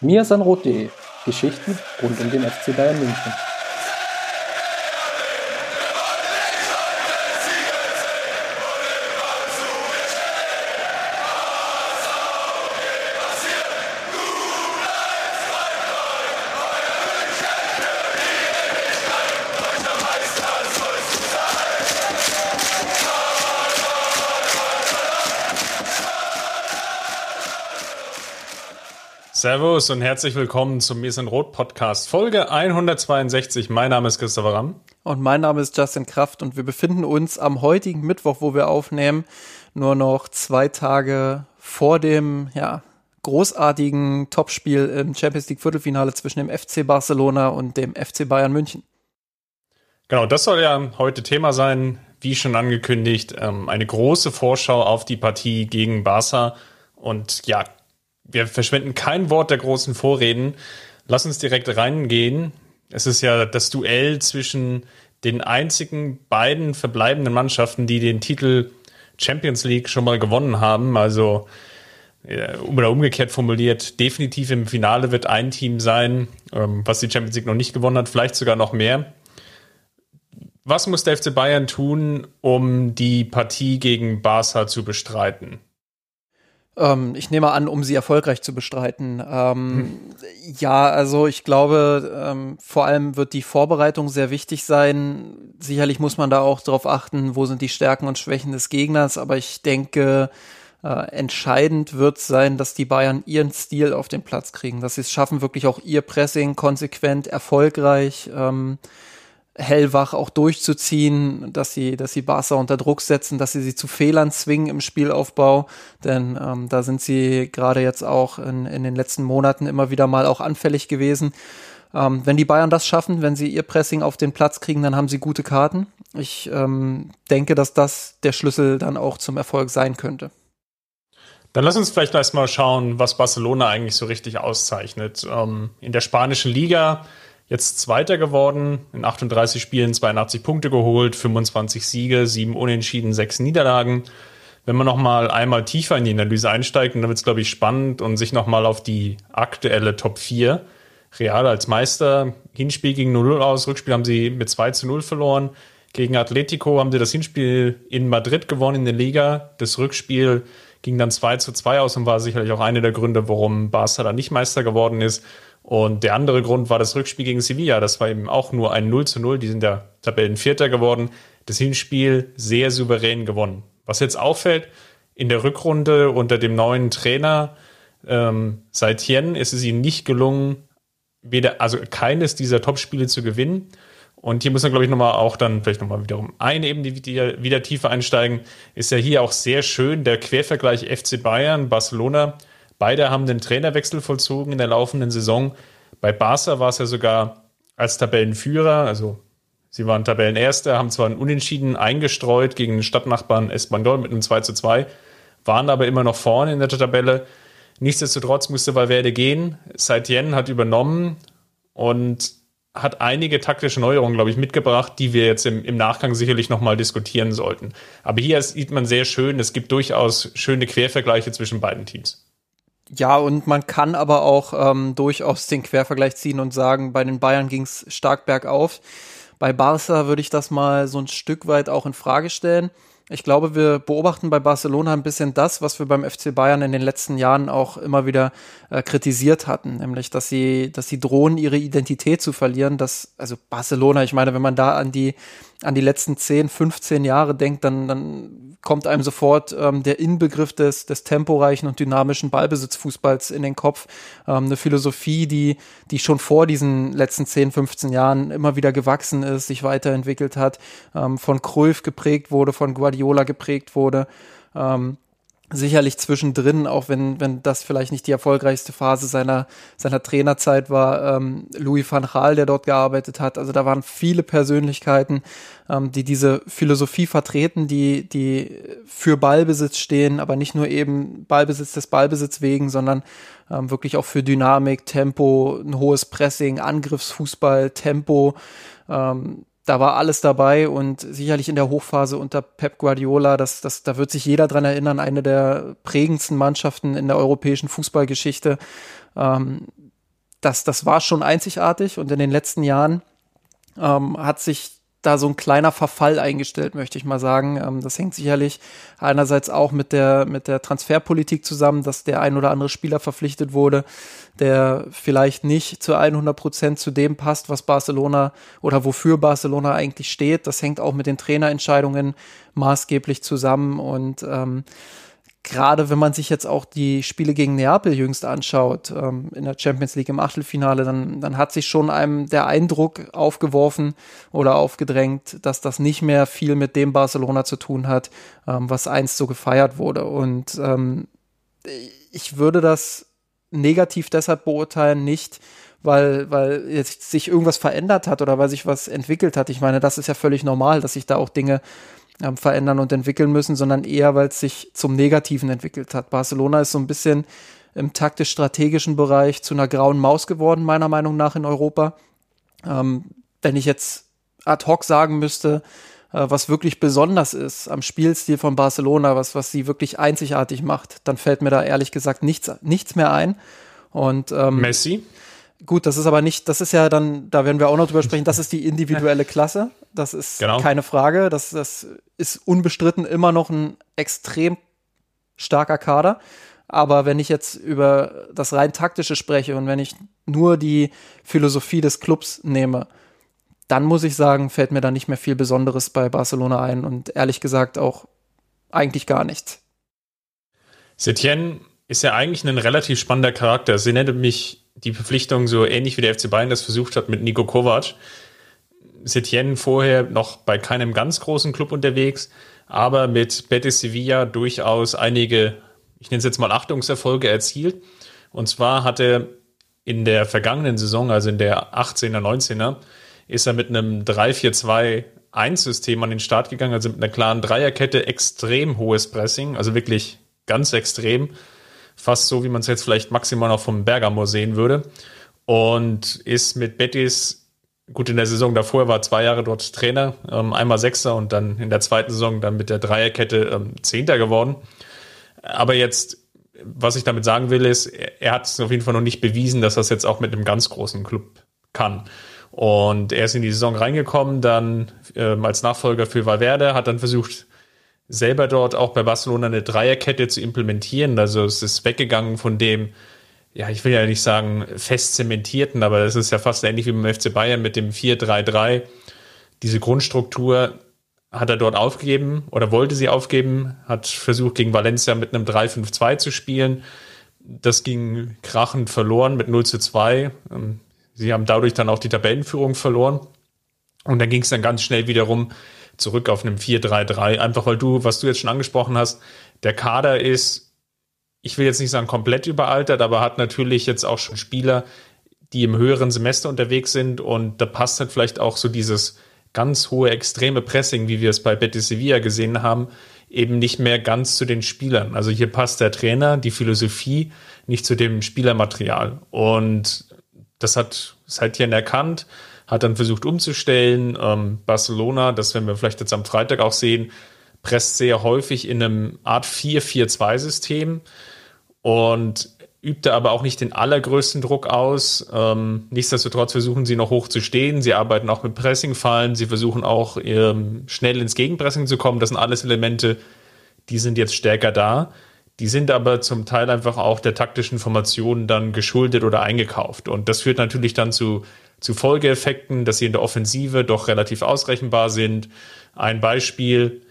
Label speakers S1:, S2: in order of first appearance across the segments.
S1: miasanrot.de Geschichten rund um den FC Bayern München.
S2: Servus und herzlich willkommen zum Mir sind Rot Podcast, Folge 162. Mein Name ist Christopher Ramm.
S1: Und mein Name ist Justin Kraft und wir befinden uns am heutigen Mittwoch, wo wir aufnehmen, nur noch zwei Tage vor dem, ja, großartigen Topspiel im Champions League Viertelfinale zwischen dem FC Barcelona und dem FC Bayern München.
S2: Genau, das soll ja heute Thema sein, wie schon angekündigt, ähm, eine große Vorschau auf die Partie gegen Barca. Und ja, wir verschwenden kein Wort der großen Vorreden. Lass uns direkt reingehen. Es ist ja das Duell zwischen den einzigen beiden verbleibenden Mannschaften, die den Titel Champions League schon mal gewonnen haben. Also oder umgekehrt formuliert, definitiv im Finale wird ein Team sein, ähm, was die Champions League noch nicht gewonnen hat, vielleicht sogar noch mehr. Was muss der FC Bayern tun, um die Partie gegen Barca zu bestreiten?
S1: Ähm, ich nehme an, um sie erfolgreich zu bestreiten. Ähm, hm. Ja, also ich glaube, ähm, vor allem wird die Vorbereitung sehr wichtig sein. Sicherlich muss man da auch darauf achten, wo sind die Stärken und Schwächen des Gegners, aber ich denke, äh, entscheidend wird sein, dass die Bayern ihren Stil auf den Platz kriegen, dass sie es schaffen, wirklich auch ihr Pressing konsequent, erfolgreich ähm, hellwach auch durchzuziehen, dass sie, dass sie Barca unter Druck setzen, dass sie sie zu Fehlern zwingen im Spielaufbau, denn ähm, da sind sie gerade jetzt auch in, in den letzten Monaten immer wieder mal auch anfällig gewesen. Ähm, wenn die Bayern das schaffen, wenn sie ihr Pressing auf den Platz kriegen, dann haben sie gute Karten. Ich ähm, denke, dass das der Schlüssel dann auch zum Erfolg sein könnte.
S2: Dann lass uns vielleicht erstmal schauen, was Barcelona eigentlich so richtig auszeichnet. Ähm, in der spanischen Liga Jetzt Zweiter geworden, in 38 Spielen 82 Punkte geholt, 25 Siege, 7 Unentschieden, 6 Niederlagen. Wenn man noch mal einmal tiefer in die Analyse einsteigt, dann wird es, glaube ich, spannend und sich noch mal auf die aktuelle Top 4 Real als Meister. Hinspiel gegen 0-0 aus, Rückspiel haben sie mit 2 zu 0 verloren. Gegen Atletico haben sie das Hinspiel in Madrid gewonnen in der Liga. Das Rückspiel ging dann 2 zu 2 aus und war sicherlich auch einer der Gründe, warum Barca da nicht Meister geworden ist. Und der andere Grund war das Rückspiel gegen Sevilla. Das war eben auch nur ein 0 zu 0. Die sind ja Tabellenvierter geworden. Das Hinspiel sehr souverän gewonnen. Was jetzt auffällt, in der Rückrunde unter dem neuen Trainer ähm, Saitien ist es ihnen nicht gelungen, weder, also keines dieser Topspiele zu gewinnen. Und hier muss man, glaube ich, nochmal auch dann vielleicht nochmal wiederum eine Ebene wieder, wieder tiefer einsteigen. Ist ja hier auch sehr schön der Quervergleich FC Bayern, Barcelona Beide haben den Trainerwechsel vollzogen in der laufenden Saison. Bei Barca war es ja sogar als Tabellenführer, also sie waren Tabellenerster, haben zwar einen Unentschieden eingestreut gegen den Stadtnachbarn Espanyol mit einem 2 zu 2, waren aber immer noch vorne in der Tabelle. Nichtsdestotrotz musste Valverde gehen. Saitien hat übernommen und hat einige taktische Neuerungen, glaube ich, mitgebracht, die wir jetzt im, im Nachgang sicherlich nochmal diskutieren sollten. Aber hier sieht man sehr schön, es gibt durchaus schöne Quervergleiche zwischen beiden Teams.
S1: Ja, und man kann aber auch ähm, durchaus den Quervergleich ziehen und sagen, bei den Bayern ging es stark bergauf. Bei Barca würde ich das mal so ein Stück weit auch in Frage stellen. Ich glaube, wir beobachten bei Barcelona ein bisschen das, was wir beim FC Bayern in den letzten Jahren auch immer wieder äh, kritisiert hatten, nämlich, dass sie, dass sie drohen, ihre Identität zu verlieren. Dass, also Barcelona, ich meine, wenn man da an die, an die letzten 10, 15 Jahre denkt, dann, dann kommt einem sofort ähm, der Inbegriff des, des temporeichen und dynamischen Ballbesitzfußballs in den Kopf. Ähm, eine Philosophie, die, die schon vor diesen letzten 10, 15 Jahren immer wieder gewachsen ist, sich weiterentwickelt hat, ähm, von Cruyff geprägt wurde, von Guardiola geprägt wurde. Ähm, sicherlich zwischendrin, auch wenn, wenn das vielleicht nicht die erfolgreichste Phase seiner, seiner Trainerzeit war, ähm, Louis van Gaal, der dort gearbeitet hat. Also da waren viele Persönlichkeiten, ähm, die diese Philosophie vertreten, die, die für Ballbesitz stehen, aber nicht nur eben Ballbesitz des Ballbesitz wegen, sondern ähm, wirklich auch für Dynamik, Tempo, ein hohes Pressing, Angriffsfußball, Tempo, ähm, da war alles dabei und sicherlich in der Hochphase unter Pep Guardiola, das, das, da wird sich jeder dran erinnern, eine der prägendsten Mannschaften in der europäischen Fußballgeschichte. Ähm, das, das war schon einzigartig und in den letzten Jahren ähm, hat sich da so ein kleiner Verfall eingestellt, möchte ich mal sagen. Ähm, das hängt sicherlich einerseits auch mit der, mit der Transferpolitik zusammen, dass der ein oder andere Spieler verpflichtet wurde, der vielleicht nicht zu 100 Prozent zu dem passt, was Barcelona oder wofür Barcelona eigentlich steht. Das hängt auch mit den Trainerentscheidungen maßgeblich zusammen und ähm, gerade wenn man sich jetzt auch die Spiele gegen Neapel jüngst anschaut, ähm, in der Champions League im Achtelfinale, dann, dann hat sich schon einem der Eindruck aufgeworfen oder aufgedrängt, dass das nicht mehr viel mit dem Barcelona zu tun hat, ähm, was einst so gefeiert wurde. Und ähm, ich würde das negativ deshalb beurteilen, nicht weil, weil jetzt sich irgendwas verändert hat oder weil sich was entwickelt hat. Ich meine, das ist ja völlig normal, dass sich da auch Dinge ähm, verändern und entwickeln müssen, sondern eher, weil es sich zum Negativen entwickelt hat. Barcelona ist so ein bisschen im taktisch-strategischen Bereich zu einer grauen Maus geworden, meiner Meinung nach in Europa. Ähm, wenn ich jetzt ad hoc sagen müsste, äh, was wirklich besonders ist am Spielstil von Barcelona, was, was sie wirklich einzigartig macht, dann fällt mir da ehrlich gesagt nichts, nichts mehr ein. Und, ähm,
S2: Messi?
S1: Gut, das ist aber nicht, das ist ja dann, da werden wir auch noch drüber sprechen, das ist die individuelle Klasse. Das ist genau. keine Frage. Das, das ist unbestritten immer noch ein extrem starker Kader. Aber wenn ich jetzt über das rein taktische spreche und wenn ich nur die Philosophie des Clubs nehme, dann muss ich sagen, fällt mir da nicht mehr viel Besonderes bei Barcelona ein und ehrlich gesagt auch eigentlich gar nichts.
S2: Setien ist ja eigentlich ein relativ spannender Charakter. Sie nennt mich die Verpflichtung so ähnlich wie der FC Bayern das versucht hat mit Nico Kovac. Setien vorher noch bei keinem ganz großen Club unterwegs, aber mit Betis Sevilla durchaus einige, ich nenne es jetzt mal Achtungserfolge erzielt. Und zwar hat er in der vergangenen Saison, also in der 18er, 19er, ist er mit einem 3-4-2-1-System an den Start gegangen, also mit einer klaren Dreierkette, extrem hohes Pressing, also wirklich ganz extrem fast so, wie man es jetzt vielleicht maximal noch vom Bergamo sehen würde. Und ist mit Betis, gut in der Saison davor, war zwei Jahre dort Trainer, ähm, einmal Sechster und dann in der zweiten Saison dann mit der Dreierkette ähm, Zehnter geworden. Aber jetzt, was ich damit sagen will, ist, er hat es auf jeden Fall noch nicht bewiesen, dass das jetzt auch mit einem ganz großen Club kann. Und er ist in die Saison reingekommen, dann ähm, als Nachfolger für Valverde, hat dann versucht, selber dort auch bei Barcelona eine Dreierkette zu implementieren. Also es ist weggegangen von dem, ja, ich will ja nicht sagen fest zementierten, aber es ist ja fast ähnlich wie beim FC Bayern mit dem 4-3-3. Diese Grundstruktur hat er dort aufgegeben oder wollte sie aufgeben, hat versucht gegen Valencia mit einem 3-5-2 zu spielen. Das ging krachend verloren mit 0 zu 2. Ähm, sie haben dadurch dann auch die Tabellenführung verloren. Und dann ging es dann ganz schnell wiederum zurück auf einem 4-3-3, einfach weil du, was du jetzt schon angesprochen hast, der Kader ist, ich will jetzt nicht sagen komplett überaltert, aber hat natürlich jetzt auch schon Spieler, die im höheren Semester unterwegs sind und da passt halt vielleicht auch so dieses ganz hohe extreme Pressing, wie wir es bei Betis Sevilla gesehen haben, eben nicht mehr ganz zu den Spielern. Also hier passt der Trainer, die Philosophie nicht zu dem Spielermaterial. Und das hat Saltien erkannt hat dann versucht umzustellen. Ähm, Barcelona, das werden wir vielleicht jetzt am Freitag auch sehen, presst sehr häufig in einem Art 4-4-2-System und übte aber auch nicht den allergrößten Druck aus. Ähm, nichtsdestotrotz versuchen sie noch hoch zu stehen. Sie arbeiten auch mit Pressingfallen. Sie versuchen auch ähm, schnell ins Gegenpressing zu kommen. Das sind alles Elemente, die sind jetzt stärker da. Die sind aber zum Teil einfach auch der taktischen Formation dann geschuldet oder eingekauft. Und das führt natürlich dann zu zu Folgeeffekten, dass sie in der Offensive doch relativ ausrechenbar sind. Ein Beispiel,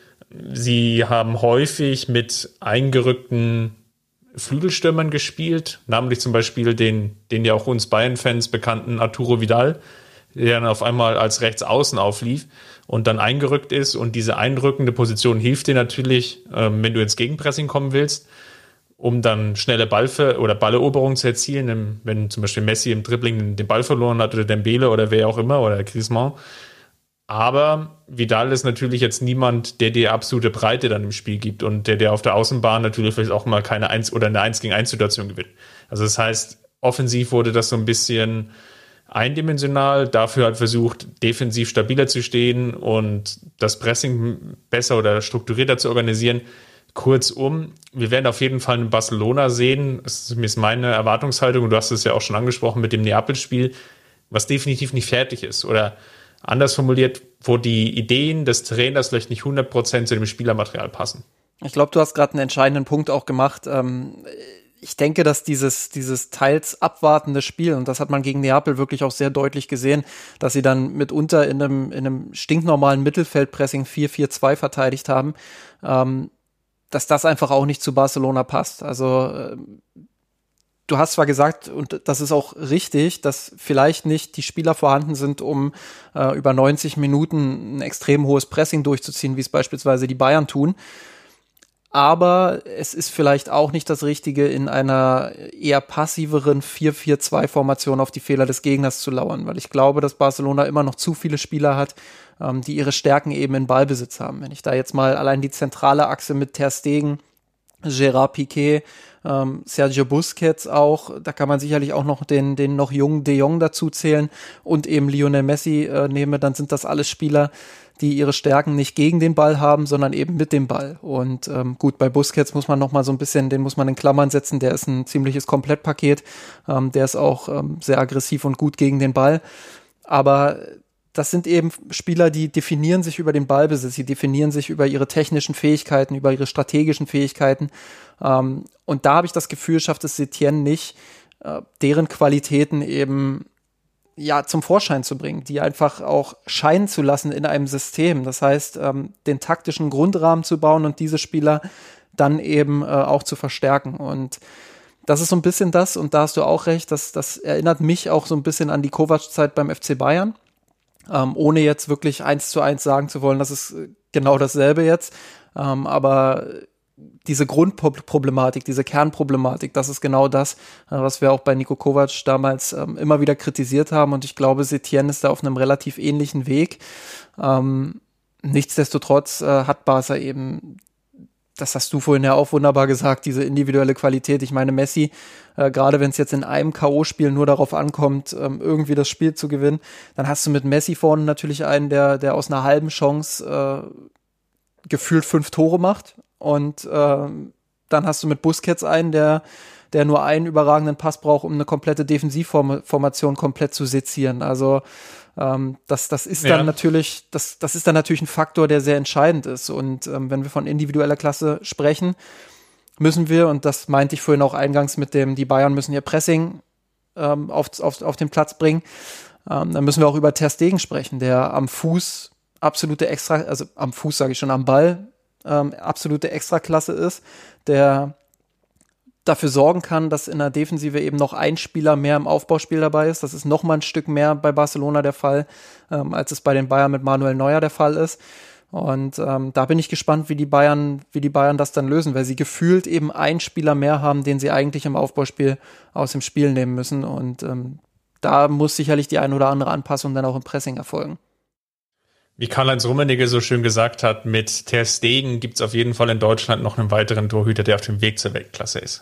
S2: sie haben häufig mit eingerückten Flügelstürmern gespielt, namentlich zum Beispiel den, den ja auch uns Bayern-Fans bekannten Arturo Vidal, der dann auf einmal als Rechtsaußen auflief und dann eingerückt ist. Und diese einrückende Position hilft dir natürlich, ähm, wenn du ins Gegenpressing kommen willst um dann schnelle Ballver oder Balleroberung zu erzielen, wenn zum Beispiel Messi im Dribbling den Ball verloren hat oder Dembele oder wer auch immer oder Griezmann. Aber Vidal ist natürlich jetzt niemand, der dir absolute Breite dann im Spiel gibt und der dir auf der Außenbahn natürlich vielleicht auch mal keine Eins oder eine Eins gegen Eins Situation gewinnt. Also das heißt, offensiv wurde das so ein bisschen eindimensional. Dafür hat versucht, defensiv stabiler zu stehen und das Pressing besser oder strukturierter zu organisieren Kurzum, wir werden auf jeden Fall in Barcelona sehen. Das ist meine Erwartungshaltung du hast es ja auch schon angesprochen mit dem Neapel-Spiel, was definitiv nicht fertig ist. Oder anders formuliert, wo die Ideen des Trainers vielleicht nicht 100% zu dem Spielermaterial passen.
S1: Ich glaube, du hast gerade einen entscheidenden Punkt auch gemacht. Ähm, ich denke, dass dieses, dieses teils abwartende Spiel, und das hat man gegen Neapel wirklich auch sehr deutlich gesehen, dass sie dann mitunter in einem, in einem stinknormalen Mittelfeldpressing 4-4-2 verteidigt haben, ähm, dass das einfach auch nicht zu Barcelona passt. Also äh, du hast zwar gesagt, und das ist auch richtig, dass vielleicht nicht die Spieler vorhanden sind, um äh, über 90 Minuten ein extrem hohes Pressing durchzuziehen, wie es beispielsweise die Bayern tun. Aber es ist vielleicht auch nicht das Richtige, in einer eher passiveren 4-4-2-Formation auf die Fehler des Gegners zu lauern, weil ich glaube, dass Barcelona immer noch zu viele Spieler hat, ähm, die ihre Stärken eben in Ballbesitz haben. Wenn ich da jetzt mal allein die zentrale Achse mit Ter Stegen, Gerard Piquet, ähm, Sergio Busquets auch, da kann man sicherlich auch noch den, den noch jungen De Jong dazu zählen und eben Lionel Messi äh, nehme, dann sind das alles Spieler, die ihre Stärken nicht gegen den Ball haben, sondern eben mit dem Ball. Und ähm, gut, bei Busquets muss man noch mal so ein bisschen, den muss man in Klammern setzen, der ist ein ziemliches Komplettpaket, ähm, der ist auch ähm, sehr aggressiv und gut gegen den Ball. Aber das sind eben Spieler, die definieren sich über den Ballbesitz, sie definieren sich über ihre technischen Fähigkeiten, über ihre strategischen Fähigkeiten. Ähm, und da habe ich das Gefühl, schafft es Setien nicht, äh, deren Qualitäten eben ja zum Vorschein zu bringen, die einfach auch scheinen zu lassen in einem System. Das heißt, ähm, den taktischen Grundrahmen zu bauen und diese Spieler dann eben äh, auch zu verstärken. Und das ist so ein bisschen das, und da hast du auch recht, das, das erinnert mich auch so ein bisschen an die Kovac-Zeit beim FC Bayern ähm, ohne jetzt wirklich eins zu eins sagen zu wollen, das ist äh, genau dasselbe jetzt. Ähm, aber diese Grundproblematik, diese Kernproblematik, das ist genau das, äh, was wir auch bei Nico Kovac damals ähm, immer wieder kritisiert haben. Und ich glaube, Setien ist da auf einem relativ ähnlichen Weg. Ähm, nichtsdestotrotz äh, hat Barca eben das hast du vorhin ja auch wunderbar gesagt, diese individuelle Qualität. Ich meine, Messi, äh, gerade wenn es jetzt in einem K.O.-Spiel nur darauf ankommt, ähm, irgendwie das Spiel zu gewinnen, dann hast du mit Messi vorne natürlich einen, der, der aus einer halben Chance äh, gefühlt fünf Tore macht. Und äh, dann hast du mit Busquets einen, der der nur einen überragenden Pass braucht, um eine komplette Defensivformation komplett zu sezieren. Also ähm, das, das ist ja. dann natürlich, das, das ist dann natürlich ein Faktor, der sehr entscheidend ist. Und ähm, wenn wir von individueller Klasse sprechen, müssen wir, und das meinte ich vorhin auch eingangs mit dem, die Bayern müssen ihr Pressing ähm, auf, auf, auf den Platz bringen, ähm, dann müssen wir auch über Ter Stegen sprechen, der am Fuß absolute Extra, also am Fuß sage ich schon, am Ball ähm, absolute Extraklasse ist, der dafür sorgen kann, dass in der Defensive eben noch ein Spieler mehr im Aufbauspiel dabei ist. Das ist noch mal ein Stück mehr bei Barcelona der Fall, ähm, als es bei den Bayern mit Manuel Neuer der Fall ist. Und ähm, da bin ich gespannt, wie die Bayern, wie die Bayern das dann lösen, weil sie gefühlt eben einen Spieler mehr haben, den sie eigentlich im Aufbauspiel aus dem Spiel nehmen müssen. Und ähm, da muss sicherlich die ein oder andere Anpassung dann auch im Pressing erfolgen.
S2: Wie Karl-Heinz Rummenigge so schön gesagt hat, mit Ter Stegen gibt es auf jeden Fall in Deutschland noch einen weiteren Torhüter, der auf dem Weg zur Weltklasse ist.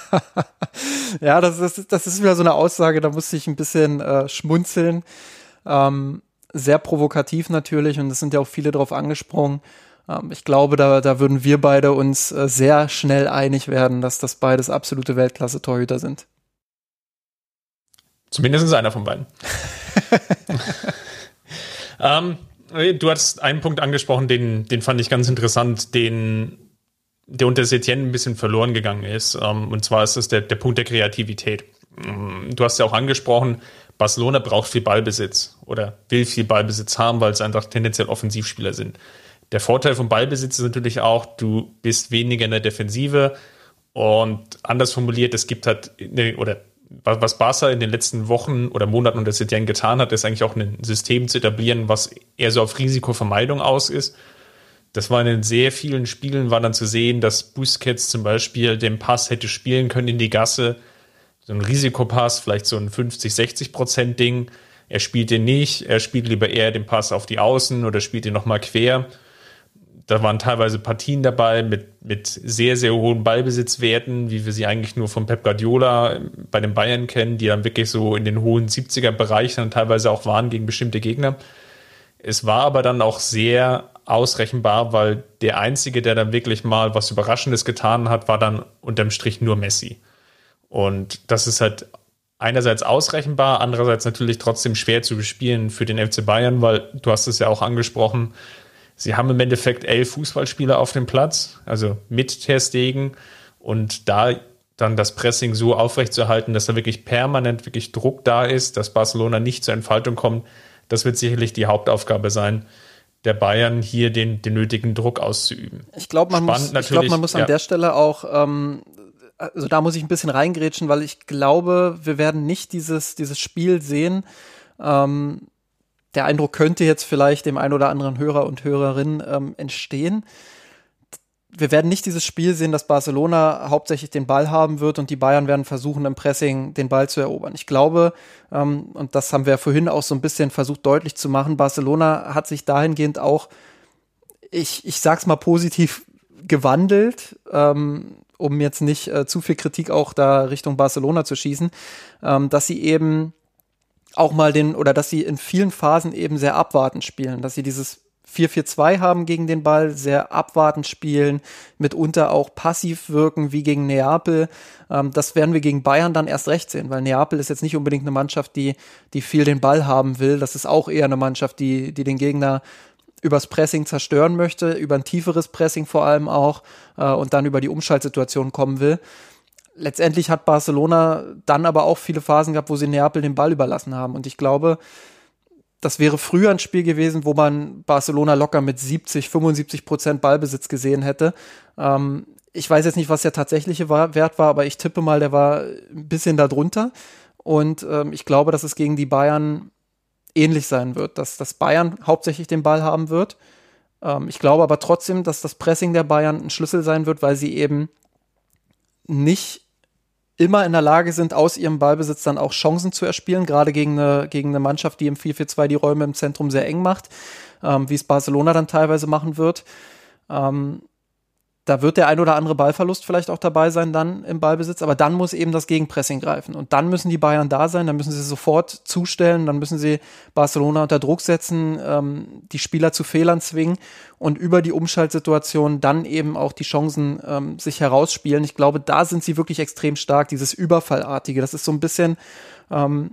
S1: ja, das ist, das ist wieder so eine Aussage, da musste ich ein bisschen äh, schmunzeln. Ähm, sehr provokativ natürlich und es sind ja auch viele drauf angesprungen. Ähm, ich glaube, da, da würden wir beide uns äh, sehr schnell einig werden, dass das beides absolute Weltklasse-Torhüter sind.
S2: Zumindest einer von beiden. Ähm, du hast einen Punkt angesprochen, den, den fand ich ganz interessant, den der unter Setien ein bisschen verloren gegangen ist. Ähm, und zwar ist es der, der Punkt der Kreativität. Ähm, du hast ja auch angesprochen, Barcelona braucht viel Ballbesitz oder will viel Ballbesitz haben, weil es einfach tendenziell Offensivspieler sind. Der Vorteil vom Ballbesitz ist natürlich auch, du bist weniger in der Defensive und anders formuliert, es gibt halt, oder was Barca in den letzten Wochen oder Monaten unter Setien getan hat, ist eigentlich auch ein System zu etablieren, was eher so auf Risikovermeidung aus ist. Das war in sehr vielen Spielen war dann zu sehen, dass Busquets zum Beispiel den Pass hätte spielen können in die Gasse. So ein Risikopass, vielleicht so ein 50, 60 Prozent Ding. Er spielt den nicht. Er spielt lieber eher den Pass auf die Außen oder spielt den nochmal quer da waren teilweise Partien dabei mit, mit sehr, sehr hohen Ballbesitzwerten, wie wir sie eigentlich nur von Pep Guardiola bei den Bayern kennen, die dann wirklich so in den hohen 70er Bereichen dann teilweise auch waren gegen bestimmte Gegner. Es war aber dann auch sehr ausrechenbar, weil der Einzige, der dann wirklich mal was Überraschendes getan hat, war dann unterm Strich nur Messi. Und das ist halt einerseits ausrechenbar, andererseits natürlich trotzdem schwer zu bespielen für den FC Bayern, weil du hast es ja auch angesprochen, sie haben im Endeffekt elf Fußballspieler auf dem Platz, also mit Ter Stegen und da dann das Pressing so aufrechtzuerhalten, dass da wirklich permanent wirklich Druck da ist, dass Barcelona nicht zur Entfaltung kommt, das wird sicherlich die Hauptaufgabe sein der Bayern hier den, den nötigen Druck auszuüben.
S1: Ich glaube, man, muss, ich glaub, man muss ja. an der Stelle auch ähm, also da muss ich ein bisschen reingrätschen, weil ich glaube, wir werden nicht dieses, dieses Spiel sehen. Ähm, der Eindruck könnte jetzt vielleicht dem einen oder anderen Hörer und Hörerin ähm, entstehen. Wir werden nicht dieses Spiel sehen, dass Barcelona hauptsächlich den Ball haben wird und die Bayern werden versuchen, im Pressing den Ball zu erobern. Ich glaube, ähm, und das haben wir vorhin auch so ein bisschen versucht deutlich zu machen, Barcelona hat sich dahingehend auch, ich, ich sag's mal positiv, gewandelt. Ähm, um jetzt nicht äh, zu viel Kritik auch da Richtung Barcelona zu schießen, ähm, dass sie eben auch mal den, oder dass sie in vielen Phasen eben sehr abwartend spielen, dass sie dieses 4-4-2 haben gegen den Ball, sehr abwartend spielen, mitunter auch passiv wirken, wie gegen Neapel. Ähm, das werden wir gegen Bayern dann erst recht sehen, weil Neapel ist jetzt nicht unbedingt eine Mannschaft, die, die viel den Ball haben will. Das ist auch eher eine Mannschaft, die, die den Gegner übers Pressing zerstören möchte, über ein tieferes Pressing vor allem auch äh, und dann über die Umschaltsituation kommen will. Letztendlich hat Barcelona dann aber auch viele Phasen gehabt, wo sie Neapel den Ball überlassen haben. Und ich glaube, das wäre früher ein Spiel gewesen, wo man Barcelona locker mit 70, 75 Prozent Ballbesitz gesehen hätte. Ähm, ich weiß jetzt nicht, was der tatsächliche Wert war, aber ich tippe mal, der war ein bisschen darunter. Und ähm, ich glaube, dass es gegen die Bayern ähnlich sein wird, dass, dass Bayern hauptsächlich den Ball haben wird. Ähm, ich glaube aber trotzdem, dass das Pressing der Bayern ein Schlüssel sein wird, weil sie eben nicht immer in der Lage sind, aus ihrem Ballbesitz dann auch Chancen zu erspielen, gerade gegen eine, gegen eine Mannschaft, die im 4-4-2 die Räume im Zentrum sehr eng macht, ähm, wie es Barcelona dann teilweise machen wird. Ähm, da wird der ein oder andere Ballverlust vielleicht auch dabei sein dann im Ballbesitz, aber dann muss eben das Gegenpressing greifen. Und dann müssen die Bayern da sein, dann müssen sie sofort zustellen, dann müssen sie Barcelona unter Druck setzen, ähm, die Spieler zu Fehlern zwingen und über die Umschaltsituation dann eben auch die Chancen ähm, sich herausspielen. Ich glaube, da sind sie wirklich extrem stark, dieses Überfallartige. Das ist so ein bisschen ähm,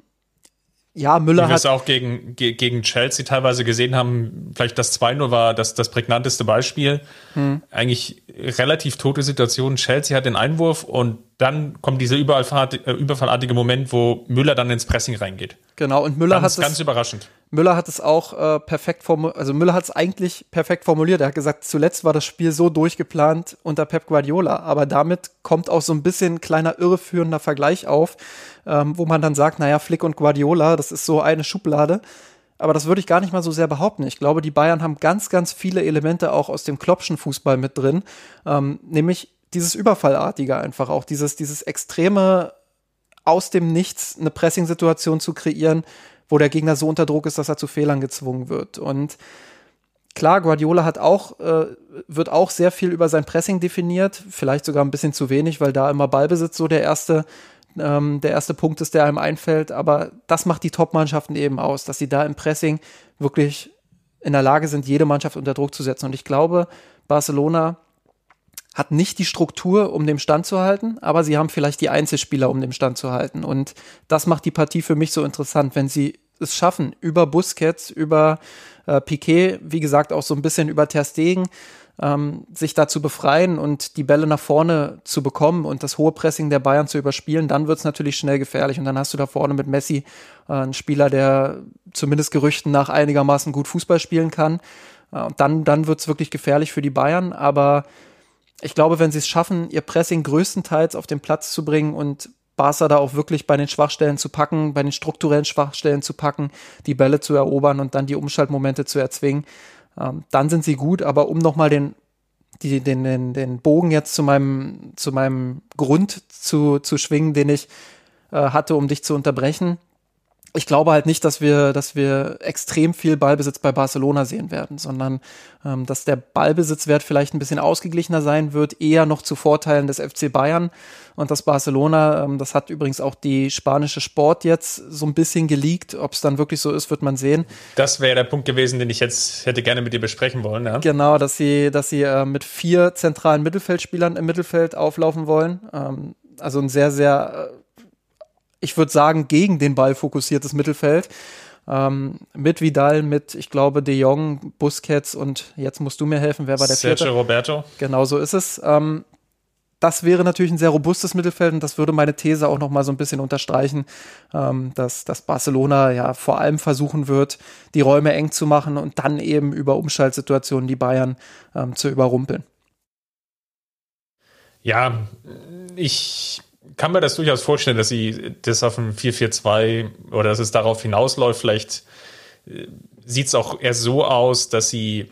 S1: ja, Müller
S2: Wie wir es auch gegen, gegen Chelsea teilweise gesehen haben, vielleicht das 2-0 war das, das prägnanteste Beispiel. Hm. Eigentlich relativ tote Situation. Chelsea hat den Einwurf und dann kommt dieser äh, überfallartige Moment, wo Müller dann ins Pressing reingeht.
S1: Genau, und Müller
S2: ganz,
S1: hat
S2: es. Ganz überraschend.
S1: Müller hat es auch äh, perfekt formuliert, also Müller hat es eigentlich perfekt formuliert. Er hat gesagt, zuletzt war das Spiel so durchgeplant unter Pep Guardiola, aber damit kommt auch so ein bisschen ein kleiner irreführender Vergleich auf, ähm, wo man dann sagt, naja, Flick und Guardiola, das ist so eine Schublade. Aber das würde ich gar nicht mal so sehr behaupten. Ich glaube, die Bayern haben ganz, ganz viele Elemente auch aus dem Kloppschen Fußball mit drin, ähm, nämlich dieses Überfallartige einfach auch, dieses, dieses extreme aus dem Nichts eine Pressing-Situation zu kreieren, wo der Gegner so unter Druck ist, dass er zu Fehlern gezwungen wird. Und klar, Guardiola hat auch, äh, wird auch sehr viel über sein Pressing definiert, vielleicht sogar ein bisschen zu wenig, weil da immer Ballbesitz so der erste, ähm, der erste Punkt ist, der einem einfällt. Aber das macht die Top-Mannschaften eben aus, dass sie da im Pressing wirklich in der Lage sind, jede Mannschaft unter Druck zu setzen. Und ich glaube, Barcelona hat nicht die Struktur, um dem Stand zu halten, aber sie haben vielleicht die Einzelspieler, um dem Stand zu halten. Und das macht die Partie für mich so interessant, wenn sie es schaffen, über Busquets, über äh, Piquet, wie gesagt, auch so ein bisschen über Ter Stegen, ähm, sich da zu befreien und die Bälle nach vorne zu bekommen und das hohe Pressing der Bayern zu überspielen, dann wird es natürlich schnell gefährlich. Und dann hast du da vorne mit Messi äh, einen Spieler, der zumindest Gerüchten nach einigermaßen gut Fußball spielen kann. Äh, und dann, dann wird es wirklich gefährlich für die Bayern. Aber ich glaube, wenn sie es schaffen, ihr Pressing größtenteils auf den Platz zu bringen und Barca da auch wirklich bei den Schwachstellen zu packen, bei den strukturellen Schwachstellen zu packen, die Bälle zu erobern und dann die Umschaltmomente zu erzwingen, ähm, dann sind sie gut. Aber um nochmal den, den, den, den Bogen jetzt zu meinem, zu meinem Grund zu, zu schwingen, den ich äh, hatte, um dich zu unterbrechen. Ich glaube halt nicht, dass wir, dass wir extrem viel Ballbesitz bei Barcelona sehen werden, sondern ähm, dass der Ballbesitzwert vielleicht ein bisschen ausgeglichener sein wird, eher noch zu Vorteilen des FC Bayern und das Barcelona. Ähm, das hat übrigens auch die spanische Sport jetzt so ein bisschen geleakt. Ob es dann wirklich so ist, wird man sehen.
S2: Das wäre der Punkt gewesen, den ich jetzt hätte gerne mit dir besprechen wollen. Ja?
S1: Genau, dass sie, dass sie äh, mit vier zentralen Mittelfeldspielern im Mittelfeld auflaufen wollen. Ähm, also ein sehr, sehr äh, ich würde sagen, gegen den Ball fokussiertes Mittelfeld. Ähm, mit Vidal, mit, ich glaube, De Jong, Busquets und jetzt musst du mir helfen, wer war der
S2: Sergio
S1: vierte?
S2: Roberto.
S1: Genau so ist es. Ähm, das wäre natürlich ein sehr robustes Mittelfeld und das würde meine These auch noch mal so ein bisschen unterstreichen, ähm, dass, dass Barcelona ja vor allem versuchen wird, die Räume eng zu machen und dann eben über Umschaltsituationen die Bayern ähm, zu überrumpeln.
S2: Ja, ich kann mir das durchaus vorstellen, dass sie das auf ein 4-4-2 oder dass es darauf hinausläuft. Vielleicht äh, sieht es auch eher so aus, dass sie,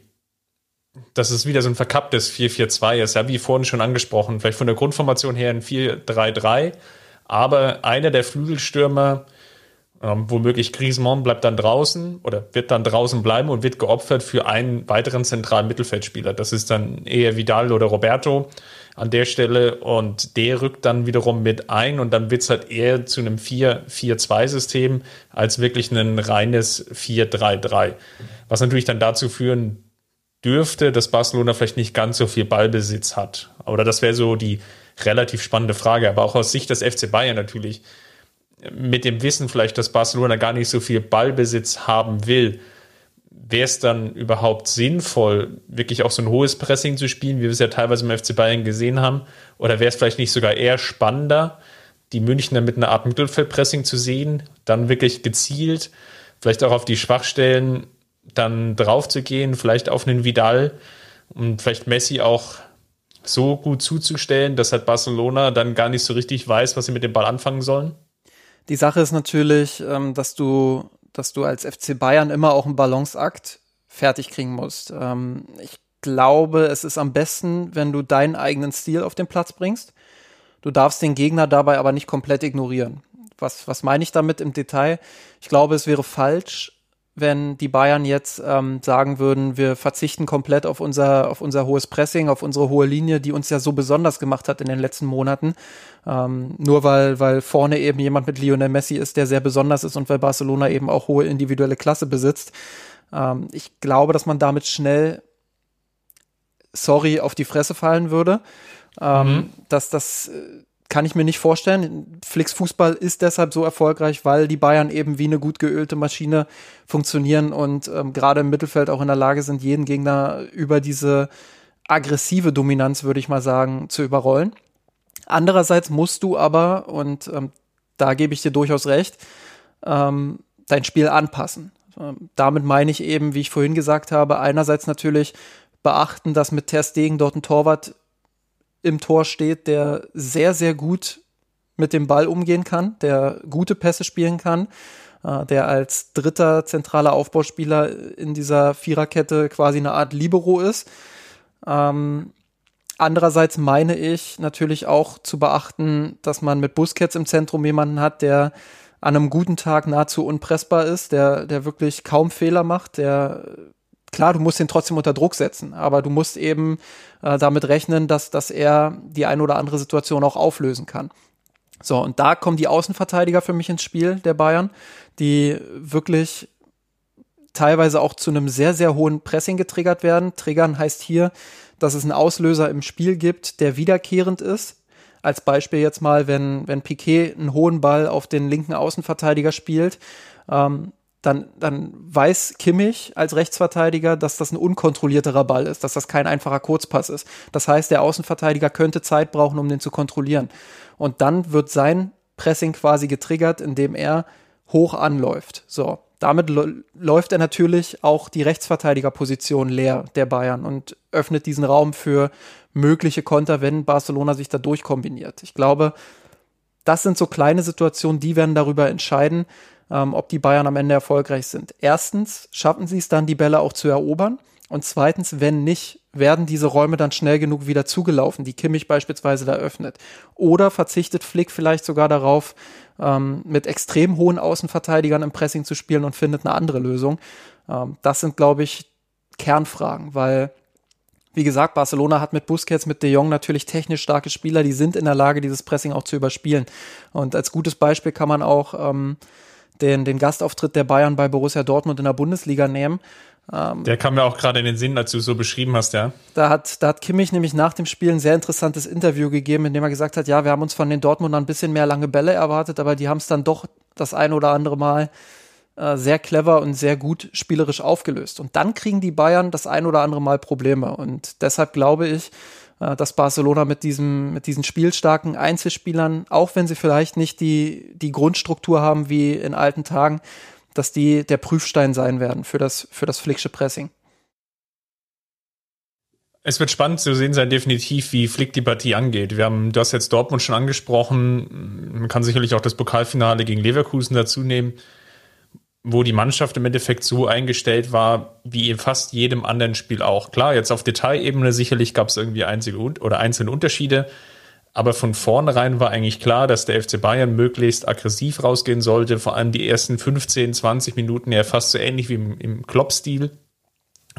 S2: dass es wieder so ein verkapptes 4-4-2 ist, ja, wie vorhin schon angesprochen. Vielleicht von der Grundformation her ein 4-3-3, aber einer der Flügelstürmer, ähm, womöglich Griezmann, bleibt dann draußen oder wird dann draußen bleiben und wird geopfert für einen weiteren zentralen Mittelfeldspieler. Das ist dann eher Vidal oder Roberto an der Stelle und der rückt dann wiederum mit ein und dann wird es halt eher zu einem 4-4-2-System als wirklich ein reines 4-3-3. Was natürlich dann dazu führen dürfte, dass Barcelona vielleicht nicht ganz so viel Ballbesitz hat. Oder das wäre so die relativ spannende Frage. Aber auch aus Sicht des FC Bayern natürlich mit dem Wissen vielleicht, dass Barcelona gar nicht so viel Ballbesitz haben will, wäre es dann überhaupt sinnvoll, wirklich auch so ein hohes Pressing zu spielen, wie wir es ja teilweise im FC Bayern gesehen haben? Oder wäre es vielleicht nicht sogar eher spannender, die Münchner mit einer Art Mittelfeldpressing zu sehen, dann wirklich gezielt, vielleicht auch auf die Schwachstellen dann drauf zu gehen, vielleicht auf einen Vidal und vielleicht Messi auch so gut zuzustellen, dass halt Barcelona dann gar nicht so richtig weiß, was sie mit dem Ball anfangen sollen?
S1: Die Sache ist natürlich, ähm, dass du dass du als FC Bayern immer auch einen Balanceakt fertig kriegen musst. Ähm, ich glaube, es ist am besten, wenn du deinen eigenen Stil auf den Platz bringst. Du darfst den Gegner dabei aber nicht komplett ignorieren. Was, was meine ich damit im Detail? Ich glaube, es wäre falsch, wenn die Bayern jetzt ähm, sagen würden, wir verzichten komplett auf unser, auf unser hohes Pressing, auf unsere hohe Linie, die uns ja so besonders gemacht hat in den letzten Monaten. Ähm, nur weil, weil vorne eben jemand mit Lionel Messi ist, der sehr besonders ist und weil Barcelona eben auch hohe individuelle Klasse besitzt. Ähm, ich glaube, dass man damit schnell, sorry, auf die Fresse fallen würde. Ähm, mhm. Dass das äh, kann ich mir nicht vorstellen. Flix Fußball ist deshalb so erfolgreich, weil die Bayern eben wie eine gut geölte Maschine funktionieren und ähm, gerade im Mittelfeld auch in der Lage sind, jeden Gegner über diese aggressive Dominanz, würde ich mal sagen, zu überrollen. Andererseits musst du aber, und ähm, da gebe ich dir durchaus recht, ähm, dein Spiel anpassen. Ähm, damit meine ich eben, wie ich vorhin gesagt habe, einerseits natürlich beachten, dass mit Ter Stegen dort ein Torwart im Tor steht, der sehr, sehr gut mit dem Ball umgehen kann, der gute Pässe spielen kann, äh, der als dritter zentraler Aufbauspieler in dieser Viererkette quasi eine Art Libero ist. Ähm, andererseits meine ich natürlich auch zu beachten, dass man mit Busquets im Zentrum jemanden hat, der an einem guten Tag nahezu unpressbar ist, der, der wirklich kaum Fehler macht, der klar, du musst ihn trotzdem unter Druck setzen, aber du musst eben äh, damit rechnen, dass, dass er die eine oder andere Situation auch auflösen kann. So, und da kommen die Außenverteidiger für mich ins Spiel, der Bayern, die wirklich teilweise auch zu einem sehr, sehr hohen Pressing getriggert werden. Triggern heißt hier, dass es einen Auslöser im Spiel gibt, der wiederkehrend ist. Als Beispiel jetzt mal, wenn, wenn Piquet einen hohen Ball auf den linken Außenverteidiger spielt, ähm, dann, dann weiß Kimmich als Rechtsverteidiger, dass das ein unkontrollierterer Ball ist, dass das kein einfacher Kurzpass ist. Das heißt, der Außenverteidiger könnte Zeit brauchen, um den zu kontrollieren. Und dann wird sein Pressing quasi getriggert, indem er hoch anläuft. So. Damit läuft er natürlich auch die Rechtsverteidigerposition leer der Bayern und öffnet diesen Raum für mögliche Konter, wenn Barcelona sich da durchkombiniert. Ich glaube, das sind so kleine Situationen, die werden darüber entscheiden, ähm, ob die Bayern am Ende erfolgreich sind. Erstens schaffen sie es dann, die Bälle auch zu erobern. Und zweitens, wenn nicht, werden diese Räume dann schnell genug wieder zugelaufen, die Kimmich beispielsweise da öffnet? Oder verzichtet Flick vielleicht sogar darauf, ähm, mit extrem hohen Außenverteidigern im Pressing zu spielen und findet eine andere Lösung? Ähm, das sind, glaube ich, Kernfragen, weil wie gesagt, Barcelona hat mit Busquets, mit De Jong natürlich technisch starke Spieler, die sind in der Lage, dieses Pressing auch zu überspielen. Und als gutes Beispiel kann man auch ähm, den, den Gastauftritt der Bayern bei Borussia Dortmund in der Bundesliga nehmen.
S2: Ähm, der kam mir auch gerade in den Sinn, als du so beschrieben hast, ja.
S1: Da hat, da hat Kimmich nämlich nach dem Spiel ein sehr interessantes Interview gegeben, in dem er gesagt hat, ja, wir haben uns von den Dortmundern ein bisschen mehr lange Bälle erwartet, aber die haben es dann doch das ein oder andere Mal äh, sehr clever und sehr gut spielerisch aufgelöst. Und dann kriegen die Bayern das ein oder andere Mal Probleme. Und deshalb glaube ich, dass Barcelona mit diesem, mit diesen spielstarken Einzelspielern, auch wenn sie vielleicht nicht die, die Grundstruktur haben wie in alten Tagen, dass die der Prüfstein sein werden für das, für das Flicksche Pressing.
S2: Es wird spannend zu sehen sein, definitiv, wie Flick die Partie angeht. Wir haben, du hast jetzt Dortmund schon angesprochen. Man kann sicherlich auch das Pokalfinale gegen Leverkusen dazu nehmen wo die Mannschaft im Endeffekt so eingestellt war, wie in fast jedem anderen Spiel auch. Klar, jetzt auf Detailebene sicherlich gab es irgendwie einzige oder einzelne Unterschiede, aber von vornherein war eigentlich klar, dass der FC Bayern möglichst aggressiv rausgehen sollte, vor allem die ersten 15, 20 Minuten ja fast so ähnlich wie im, im Klopp-Stil,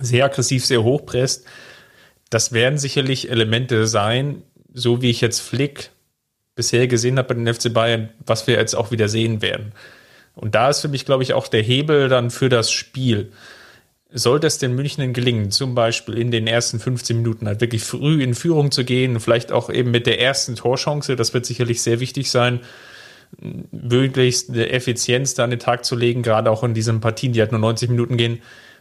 S2: sehr aggressiv, sehr hochpresst. Das werden sicherlich Elemente sein, so wie ich jetzt Flick bisher gesehen habe bei den FC Bayern, was wir jetzt auch wieder sehen werden. Und da ist für mich, glaube ich, auch der Hebel dann für das Spiel. Sollte es den München gelingen, zum Beispiel in den ersten 15 Minuten halt wirklich früh in Führung zu gehen, vielleicht auch eben mit der ersten Torchance, das wird sicherlich sehr wichtig sein, möglichst eine Effizienz da an den Tag zu legen, gerade auch in diesen Partien, die halt nur 90 Minuten gehen,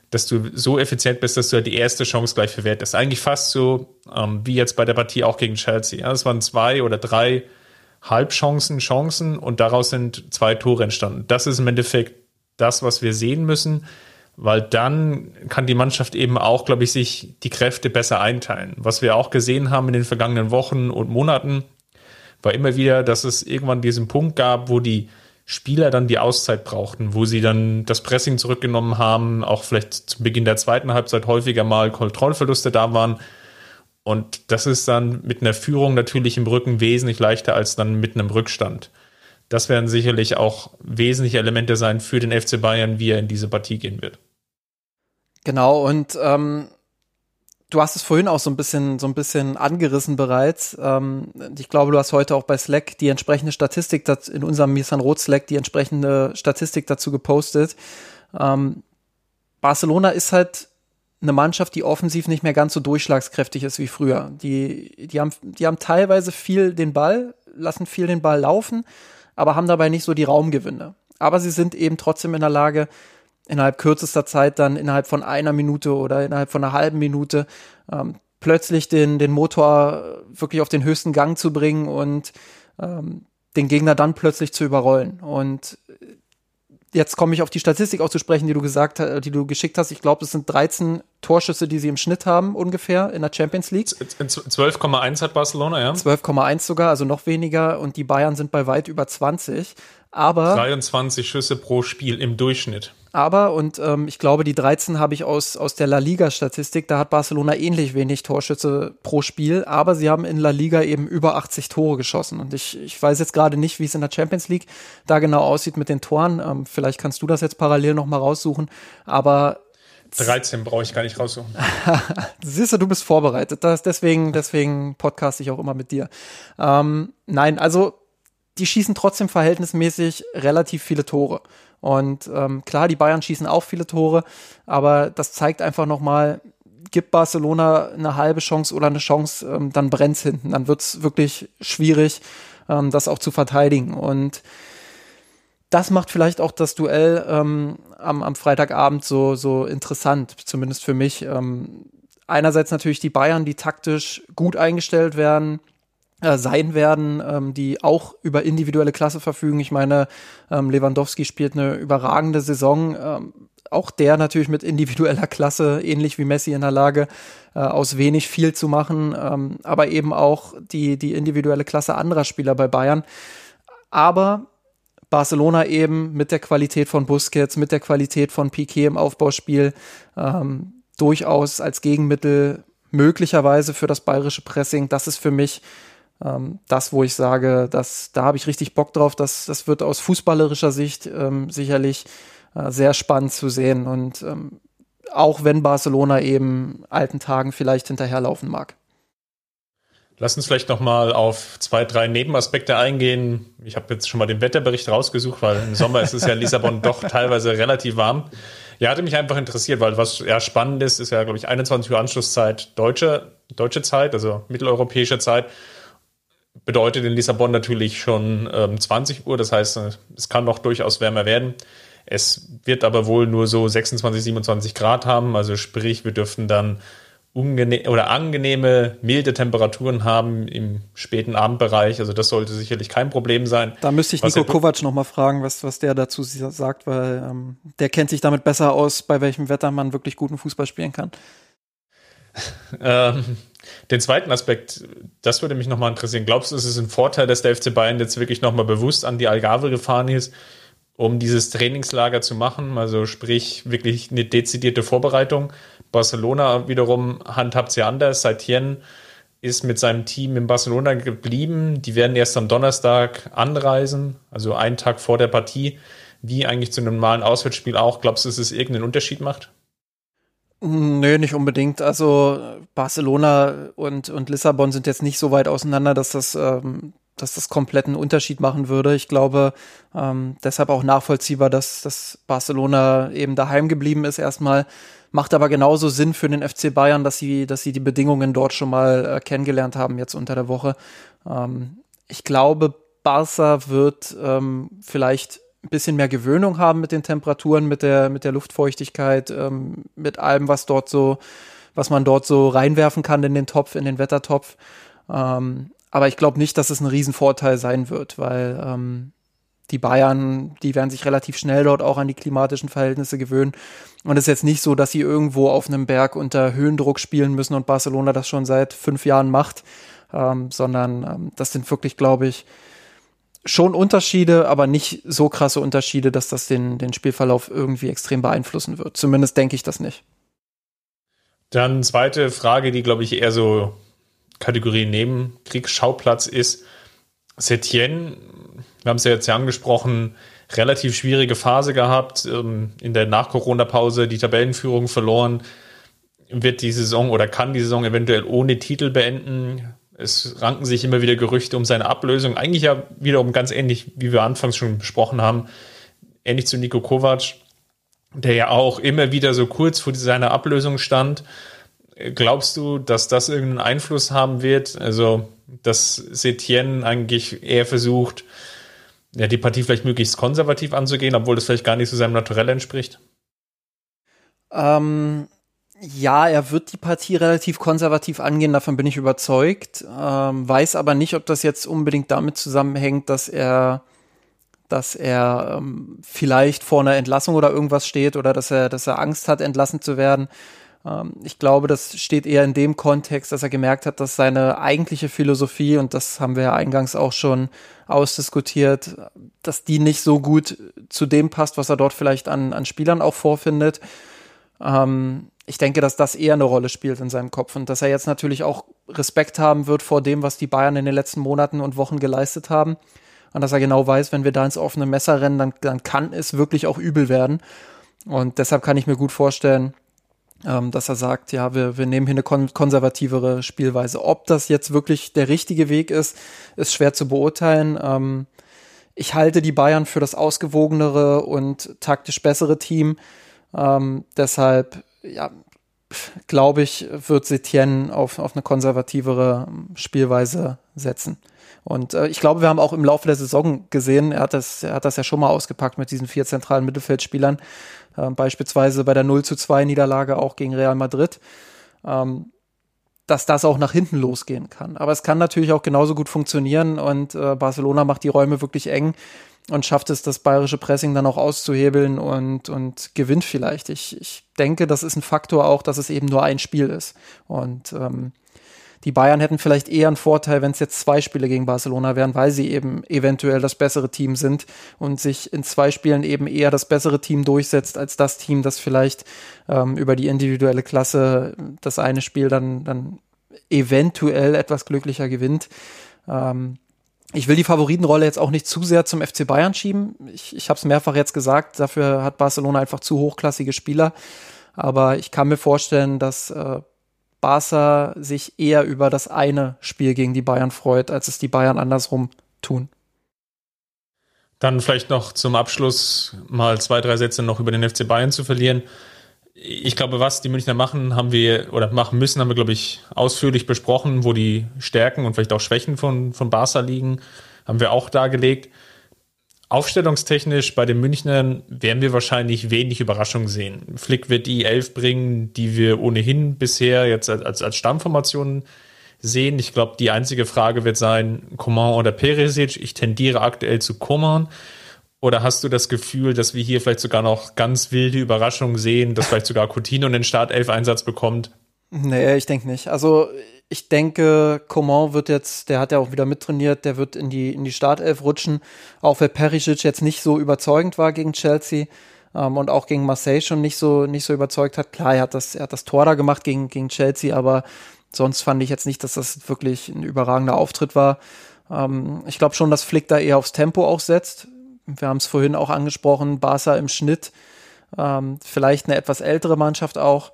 S2: dass du so effizient bist, dass du halt die erste Chance gleich verwertest. Eigentlich fast so ähm, wie jetzt bei der Partie auch gegen Chelsea. Ja, es waren zwei oder drei Halbchancen, Chancen und daraus sind zwei Tore entstanden. Das ist im Endeffekt das, was wir sehen müssen, weil dann kann die Mannschaft eben auch, glaube ich, sich die Kräfte besser einteilen. Was wir auch gesehen haben in den vergangenen Wochen und Monaten, war immer wieder, dass es irgendwann diesen Punkt gab, wo die Spieler dann die Auszeit brauchten, wo sie dann das Pressing zurückgenommen haben, auch vielleicht zu Beginn der zweiten Halbzeit häufiger mal Kontrollverluste da waren und das ist dann mit einer Führung natürlich im Rücken wesentlich leichter als dann mit einem Rückstand. Das werden sicherlich auch wesentliche Elemente sein für den FC Bayern, wie er in diese Partie gehen wird.
S1: Genau, und ähm, du hast es vorhin auch so ein bisschen, so ein bisschen angerissen bereits. Ähm, ich glaube, du hast heute auch bei Slack die entsprechende Statistik, in unserem Misan Rot Slack die entsprechende Statistik dazu gepostet. Ähm, Barcelona ist halt eine Mannschaft, die offensiv nicht mehr ganz so durchschlagskräftig ist wie früher. Die, die, haben, die haben teilweise viel den Ball, lassen viel den Ball laufen, aber haben dabei nicht so die Raumgewinne. Aber sie sind eben trotzdem in der Lage, innerhalb kürzester Zeit dann innerhalb von einer Minute oder innerhalb von einer halben Minute ähm, plötzlich den, den Motor wirklich auf den höchsten Gang zu bringen und ähm, den Gegner dann plötzlich zu überrollen. Und jetzt komme ich auf die Statistik auch zu sprechen, die du gesagt hast, die du geschickt hast. Ich glaube, es sind 13 Torschüsse, die sie im Schnitt haben, ungefähr in der Champions League.
S2: 12,1 hat Barcelona, ja.
S1: 12,1 sogar, also noch weniger. Und die Bayern sind bei weit über 20. Aber
S2: 23 Schüsse pro Spiel im Durchschnitt.
S1: Aber, und ähm, ich glaube, die 13 habe ich aus, aus der La Liga-Statistik, da hat Barcelona ähnlich wenig Torschüsse pro Spiel, aber sie haben in La Liga eben über 80 Tore geschossen. Und ich, ich weiß jetzt gerade nicht, wie es in der Champions League da genau aussieht mit den Toren. Ähm, vielleicht kannst du das jetzt parallel nochmal raussuchen. Aber
S2: 13 brauche ich gar nicht raussuchen.
S1: Siehst du, du bist vorbereitet. Das, deswegen, deswegen podcast ich auch immer mit dir. Ähm, nein, also die schießen trotzdem verhältnismäßig relativ viele Tore. Und ähm, klar, die Bayern schießen auch viele Tore, aber das zeigt einfach nochmal, gibt Barcelona eine halbe Chance oder eine Chance, ähm, dann brennt's hinten. Dann wird's wirklich schwierig, ähm, das auch zu verteidigen. Und das macht vielleicht auch das Duell ähm, am, am Freitagabend so, so interessant, zumindest für mich. Ähm, einerseits natürlich die Bayern, die taktisch gut eingestellt werden, sein werden, ähm, die auch über individuelle Klasse verfügen. Ich meine, ähm, Lewandowski spielt eine überragende Saison. Ähm, auch der natürlich mit individueller Klasse, ähnlich wie Messi in der Lage, äh, aus wenig viel zu machen, ähm, aber eben auch die, die individuelle Klasse anderer Spieler bei Bayern. Aber Barcelona eben mit der Qualität von Busquets, mit der Qualität von Piquet im Aufbauspiel ähm, durchaus als Gegenmittel möglicherweise für das bayerische Pressing. Das ist für mich ähm, das, wo ich sage, dass, da habe ich richtig Bock drauf. Das, das wird aus fußballerischer Sicht ähm, sicherlich äh, sehr spannend zu sehen. Und ähm, auch wenn Barcelona eben alten Tagen vielleicht hinterherlaufen mag.
S2: Lass uns vielleicht noch mal auf zwei, drei Nebenaspekte eingehen. Ich habe jetzt schon mal den Wetterbericht rausgesucht, weil im Sommer ist es ja in Lissabon doch teilweise relativ warm. Ja, hatte mich einfach interessiert, weil was ja spannend ist, ist ja, glaube ich, 21 Uhr Anschlusszeit deutsche, deutsche Zeit, also mitteleuropäische Zeit. Bedeutet in Lissabon natürlich schon ähm, 20 Uhr, das heißt, es kann noch durchaus wärmer werden. Es wird aber wohl nur so 26, 27 Grad haben, also sprich, wir dürften dann oder angenehme, milde Temperaturen haben im späten Abendbereich. Also das sollte sicherlich kein Problem sein.
S1: Da müsste ich Nico Kovac noch mal fragen, was, was der dazu sagt, weil ähm, der kennt sich damit besser aus, bei welchem Wetter man wirklich guten Fußball spielen kann.
S2: ähm, den zweiten Aspekt, das würde mich noch mal interessieren. Glaubst du, es ist ein Vorteil, dass der FC Bayern jetzt wirklich noch mal bewusst an die Algarve gefahren ist, um dieses Trainingslager zu machen? Also sprich wirklich eine dezidierte Vorbereitung Barcelona wiederum handhabt sie anders. Saitien ist mit seinem Team in Barcelona geblieben. Die werden erst am Donnerstag anreisen, also einen Tag vor der Partie, wie eigentlich zu einem normalen Auswärtsspiel auch. Glaubst du, dass es irgendeinen Unterschied macht?
S1: Nö, nicht unbedingt. Also Barcelona und, und Lissabon sind jetzt nicht so weit auseinander, dass das, ähm, dass das kompletten Unterschied machen würde. Ich glaube, ähm, deshalb auch nachvollziehbar, dass, dass Barcelona eben daheim geblieben ist erstmal. Macht aber genauso Sinn für den FC Bayern, dass sie, dass sie die Bedingungen dort schon mal äh, kennengelernt haben jetzt unter der Woche. Ähm, ich glaube, Barca wird ähm, vielleicht ein bisschen mehr Gewöhnung haben mit den Temperaturen, mit der, mit der Luftfeuchtigkeit, ähm, mit allem, was dort so, was man dort so reinwerfen kann in den Topf, in den Wettertopf. Ähm, aber ich glaube nicht, dass es ein Riesenvorteil sein wird, weil ähm, die Bayern, die werden sich relativ schnell dort auch an die klimatischen Verhältnisse gewöhnen. Und es ist jetzt nicht so, dass sie irgendwo auf einem Berg unter Höhendruck spielen müssen und Barcelona das schon seit fünf Jahren macht, ähm, sondern ähm, das sind wirklich, glaube ich, schon Unterschiede, aber nicht so krasse Unterschiede, dass das den, den Spielverlauf irgendwie extrem beeinflussen wird. Zumindest denke ich das nicht.
S2: Dann zweite Frage, die, glaube ich, eher so Kategorie Nebenkriegsschauplatz ist. Setien wir haben es ja jetzt ja angesprochen, relativ schwierige Phase gehabt, ähm, in der Nach-Corona-Pause die Tabellenführung verloren, wird die Saison oder kann die Saison eventuell ohne Titel beenden. Es ranken sich immer wieder Gerüchte um seine Ablösung. Eigentlich ja wiederum ganz ähnlich, wie wir anfangs schon besprochen haben, ähnlich zu Nico Kovac, der ja auch immer wieder so kurz vor seiner Ablösung stand. Glaubst du, dass das irgendeinen Einfluss haben wird? Also, dass Setien eigentlich eher versucht, ja, die Partie vielleicht möglichst konservativ anzugehen, obwohl das vielleicht gar nicht zu seinem Naturell entspricht?
S1: Ähm, ja, er wird die Partie relativ konservativ angehen, davon bin ich überzeugt. Ähm, weiß aber nicht, ob das jetzt unbedingt damit zusammenhängt, dass er, dass er ähm, vielleicht vor einer Entlassung oder irgendwas steht oder dass er, dass er Angst hat, entlassen zu werden. Ähm, ich glaube, das steht eher in dem Kontext, dass er gemerkt hat, dass seine eigentliche Philosophie, und das haben wir ja eingangs auch schon ausdiskutiert, dass die nicht so gut zu dem passt, was er dort vielleicht an, an Spielern auch vorfindet. Ähm, ich denke, dass das eher eine Rolle spielt in seinem Kopf und dass er jetzt natürlich auch Respekt haben wird vor dem, was die Bayern in den letzten Monaten und Wochen geleistet haben. Und dass er genau weiß, wenn wir da ins offene Messer rennen, dann, dann kann es wirklich auch übel werden. Und deshalb kann ich mir gut vorstellen, ähm, dass er sagt, ja, wir, wir nehmen hier eine kon konservativere Spielweise. Ob das jetzt wirklich der richtige Weg ist, ist schwer zu beurteilen. Ähm, ich halte die Bayern für das ausgewogenere und taktisch bessere Team. Ähm, deshalb, ja, glaube ich, wird Setien auf, auf eine konservativere Spielweise setzen. Und äh, ich glaube, wir haben auch im Laufe der Saison gesehen, er hat das, er hat das ja schon mal ausgepackt mit diesen vier zentralen Mittelfeldspielern, äh, beispielsweise bei der 0 zu 2 Niederlage auch gegen Real Madrid, ähm, dass das auch nach hinten losgehen kann. Aber es kann natürlich auch genauso gut funktionieren und äh, Barcelona macht die Räume wirklich eng und schafft es, das bayerische Pressing dann auch auszuhebeln und, und gewinnt vielleicht. Ich, ich denke, das ist ein Faktor auch, dass es eben nur ein Spiel ist. Und ähm, Die Bayern hätten vielleicht eher einen Vorteil, wenn es jetzt zwei Spiele gegen Barcelona wären, weil sie eben eventuell das bessere Team sind und sich in zwei Spielen eben eher das bessere Team durchsetzt als das Team, das vielleicht ähm, über die individuelle Klasse das eine Spiel dann, dann eventuell etwas glücklicher gewinnt. Ähm, ich will die Favoritenrolle jetzt auch nicht zu sehr zum FC Bayern schieben. Ich, ich habe es mehrfach jetzt gesagt, dafür hat Barcelona einfach zu hochklassige Spieler. Aber ich kann mir vorstellen, dass äh, Barca sich eher über das eine Spiel gegen die Bayern freut, als es die Bayern andersrum tun.
S2: Dann vielleicht noch zum Abschluss mal zwei, drei Sätze noch über den FC Bayern zu verlieren. Ich glaube, was die Münchner machen, haben wir oder machen müssen, haben wir, glaube ich, ausführlich besprochen, wo die Stärken und vielleicht auch Schwächen von, von Barca liegen, haben wir auch dargelegt. Aufstellungstechnisch bei den Münchnern werden wir wahrscheinlich wenig Überraschungen sehen. Flick wird die Elf bringen, die wir ohnehin bisher jetzt als, als Stammformation sehen. Ich glaube, die einzige Frage wird sein, Coman oder Peresic. Ich tendiere aktuell zu Coman. Oder hast du das Gefühl, dass wir hier vielleicht sogar noch ganz wilde Überraschungen sehen, dass vielleicht sogar Coutinho den Startelf-Einsatz bekommt?
S1: Nee, ich denke nicht. Also ich denke, Coman wird jetzt, der hat ja auch wieder mittrainiert, der wird in die, in die Startelf rutschen, auch wenn Perisic jetzt nicht so überzeugend war gegen Chelsea ähm, und auch gegen Marseille schon nicht so, nicht so überzeugt hat. Klar, er hat das, er hat das Tor da gemacht gegen, gegen Chelsea, aber sonst fand ich jetzt nicht, dass das wirklich ein überragender Auftritt war. Ähm, ich glaube schon, dass Flick da eher aufs Tempo auch setzt. Wir haben es vorhin auch angesprochen, Barca im Schnitt, ähm, vielleicht eine etwas ältere Mannschaft auch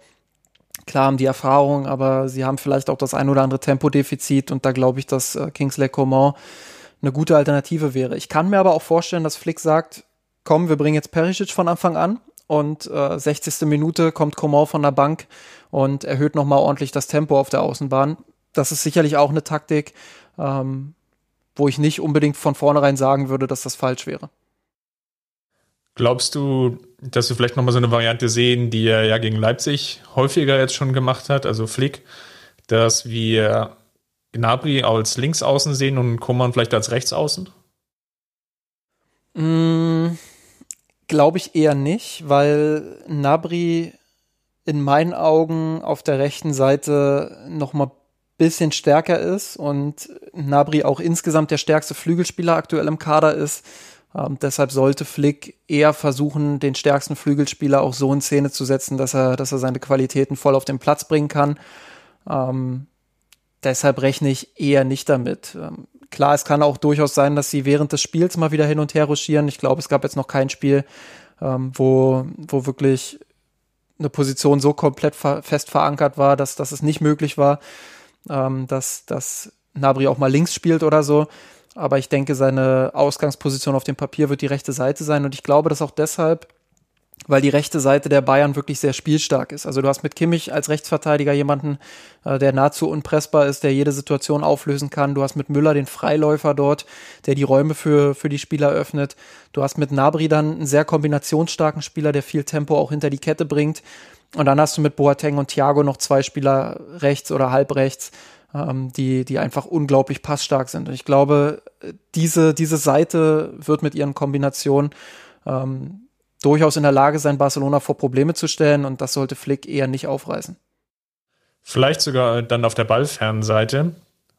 S1: Klar haben die Erfahrung, aber sie haben vielleicht auch das ein oder andere Tempodefizit und da glaube ich, dass äh, Kingsley Coman eine gute Alternative wäre. Ich kann mir aber auch vorstellen, dass Flick sagt, komm, wir bringen jetzt Perisic von Anfang an und äh, 60. Minute kommt Coman von der Bank und erhöht nochmal ordentlich das Tempo auf der Außenbahn. Das ist sicherlich auch eine Taktik, ähm, wo ich nicht unbedingt von vornherein sagen würde, dass das falsch wäre.
S2: Glaubst du, dass wir vielleicht nochmal so eine Variante sehen, die er ja gegen Leipzig häufiger jetzt schon gemacht hat, also Flick, dass wir Gnabry als Linksaußen sehen und Koman vielleicht als Rechtsaußen?
S1: Mm, Glaube ich eher nicht, weil Nabri in meinen Augen auf der rechten Seite nochmal bisschen stärker ist und Nabri auch insgesamt der stärkste Flügelspieler aktuell im Kader ist ähm, deshalb sollte Flick eher versuchen, den stärksten Flügelspieler auch so in Szene zu setzen, dass er, dass er seine Qualitäten voll auf den Platz bringen kann. Ähm, deshalb rechne ich eher nicht damit. Ähm, klar, es kann auch durchaus sein, dass sie während des Spiels mal wieder hin und her ruschieren. Ich glaube, es gab jetzt noch kein Spiel, ähm, wo, wo wirklich eine Position so komplett fest verankert war, dass, dass es nicht möglich war, ähm, dass, dass Nabri auch mal links spielt oder so. Aber ich denke, seine Ausgangsposition auf dem Papier wird die rechte Seite sein. Und ich glaube, dass auch deshalb, weil die rechte Seite der Bayern wirklich sehr spielstark ist. Also du hast mit Kimmich als Rechtsverteidiger jemanden, äh, der nahezu unpressbar ist, der jede Situation auflösen kann. Du hast mit Müller den Freiläufer dort, der die Räume für, für die Spieler öffnet. Du hast mit Nabri dann einen sehr kombinationsstarken Spieler, der viel Tempo auch hinter die Kette bringt. Und dann hast du mit Boateng und Thiago noch zwei Spieler rechts oder halb rechts, ähm, die, die einfach unglaublich passstark sind. Und ich glaube, diese, diese Seite wird mit ihren Kombinationen ähm, durchaus in der Lage sein, Barcelona vor Probleme zu stellen und das sollte Flick eher nicht aufreißen.
S2: Vielleicht sogar dann auf der ballfernen Seite,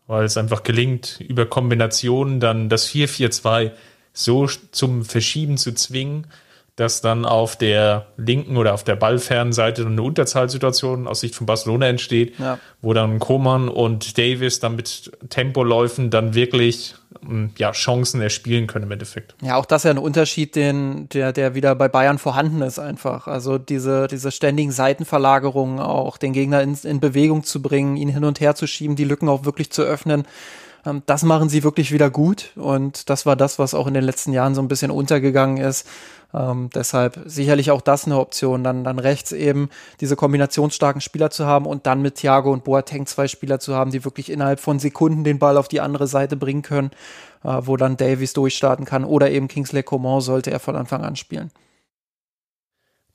S2: weil es einfach gelingt, über Kombinationen dann das 4-4-2 so zum Verschieben zu zwingen, dass dann auf der linken oder auf der ballfernen Seite eine Unterzahlsituation aus Sicht von Barcelona entsteht, ja. wo dann Koman und Davis dann mit Tempoläufen dann wirklich hm, ja, Chancen erspielen können im Endeffekt.
S1: Ja, auch das ist ja ein Unterschied, den, der, der wieder bei Bayern vorhanden ist einfach. Also diese, diese ständigen Seitenverlagerungen auch, den Gegner in, in Bewegung zu bringen, ihn hin und her zu schieben, die Lücken auch wirklich zu öffnen das machen sie wirklich wieder gut und das war das, was auch in den letzten Jahren so ein bisschen untergegangen ist. Ähm, deshalb sicherlich auch das eine Option, dann, dann rechts eben diese kombinationsstarken Spieler zu haben und dann mit Thiago und Boateng zwei Spieler zu haben, die wirklich innerhalb von Sekunden den Ball auf die andere Seite bringen können, äh, wo dann Davies durchstarten kann oder eben Kingsley Coman sollte er von Anfang an spielen.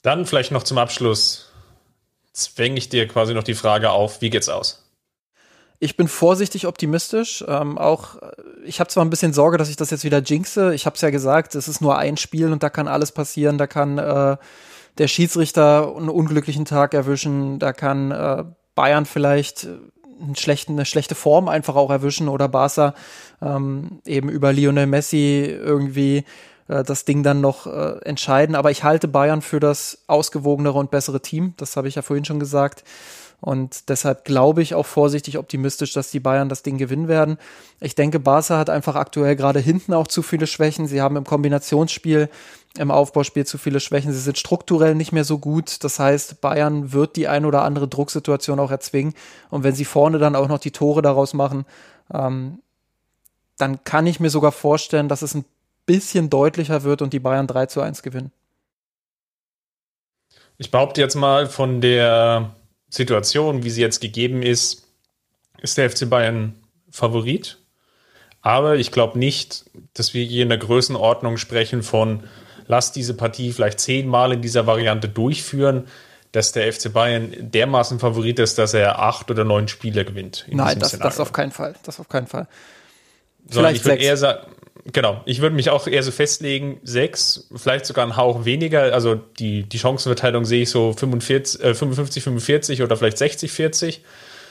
S2: Dann vielleicht noch zum Abschluss zwänge ich dir quasi noch die Frage auf, wie geht's aus?
S1: Ich bin vorsichtig optimistisch. Ähm, auch ich habe zwar ein bisschen Sorge, dass ich das jetzt wieder jinxe. Ich habe es ja gesagt, es ist nur ein Spiel und da kann alles passieren. Da kann äh, der Schiedsrichter einen unglücklichen Tag erwischen. Da kann äh, Bayern vielleicht einen schlechten, eine schlechte Form einfach auch erwischen oder Barca ähm, eben über Lionel Messi irgendwie äh, das Ding dann noch äh, entscheiden. Aber ich halte Bayern für das ausgewogenere und bessere Team. Das habe ich ja vorhin schon gesagt. Und deshalb glaube ich auch vorsichtig optimistisch, dass die Bayern das Ding gewinnen werden. Ich denke, Barca hat einfach aktuell gerade hinten auch zu viele Schwächen. Sie haben im Kombinationsspiel, im Aufbauspiel zu viele Schwächen. Sie sind strukturell nicht mehr so gut. Das heißt, Bayern wird die ein oder andere Drucksituation auch erzwingen. Und wenn sie vorne dann auch noch die Tore daraus machen, ähm, dann kann ich mir sogar vorstellen, dass es ein bisschen deutlicher wird und die Bayern 3 zu 1 gewinnen.
S2: Ich behaupte jetzt mal von der Situation, wie sie jetzt gegeben ist, ist der FC Bayern Favorit. Aber ich glaube nicht, dass wir hier in der Größenordnung sprechen von, lass diese Partie vielleicht zehnmal in dieser Variante durchführen, dass der FC Bayern dermaßen Favorit ist, dass er acht oder neun Spiele gewinnt.
S1: Nein, das, das auf keinen Fall. Das auf keinen Fall.
S2: Vielleicht ich würde eher sagen, Genau, ich würde mich auch eher so festlegen, sechs, vielleicht sogar ein Hauch weniger. Also die, die Chancenverteilung sehe ich so 45, äh, 55, 45 oder vielleicht 60, 40.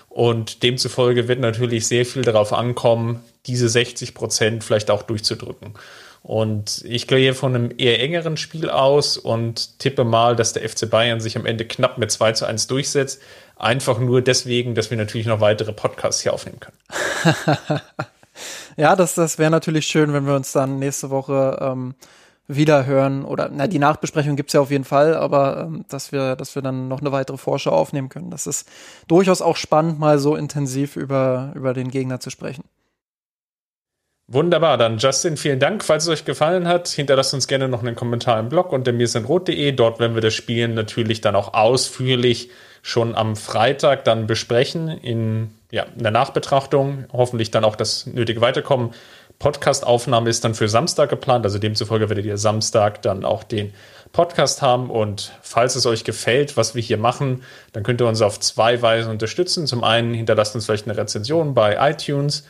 S2: Und demzufolge wird natürlich sehr viel darauf ankommen, diese 60 Prozent vielleicht auch durchzudrücken. Und ich gehe von einem eher engeren Spiel aus und tippe mal, dass der FC Bayern sich am Ende knapp mit 2 zu 1 durchsetzt. Einfach nur deswegen, dass wir natürlich noch weitere Podcasts hier aufnehmen können.
S1: Ja, das, das wäre natürlich schön, wenn wir uns dann nächste Woche ähm, wieder hören. Oder na, die Nachbesprechung gibt's ja auf jeden Fall, aber ähm, dass wir, dass wir dann noch eine weitere Vorschau aufnehmen können. Das ist durchaus auch spannend, mal so intensiv über, über den Gegner zu sprechen.
S2: Wunderbar, dann Justin, vielen Dank. Falls es euch gefallen hat, hinterlasst uns gerne noch einen Kommentar im Blog unter mirsinrot.de. Dort werden wir das Spiel natürlich dann auch ausführlich schon am Freitag dann besprechen in, ja, in der Nachbetrachtung. Hoffentlich dann auch das nötige Weiterkommen. Podcast-Aufnahme ist dann für Samstag geplant, also demzufolge werdet ihr Samstag dann auch den Podcast haben. Und falls es euch gefällt, was wir hier machen, dann könnt ihr uns auf zwei Weisen unterstützen. Zum einen hinterlasst uns vielleicht eine Rezension bei iTunes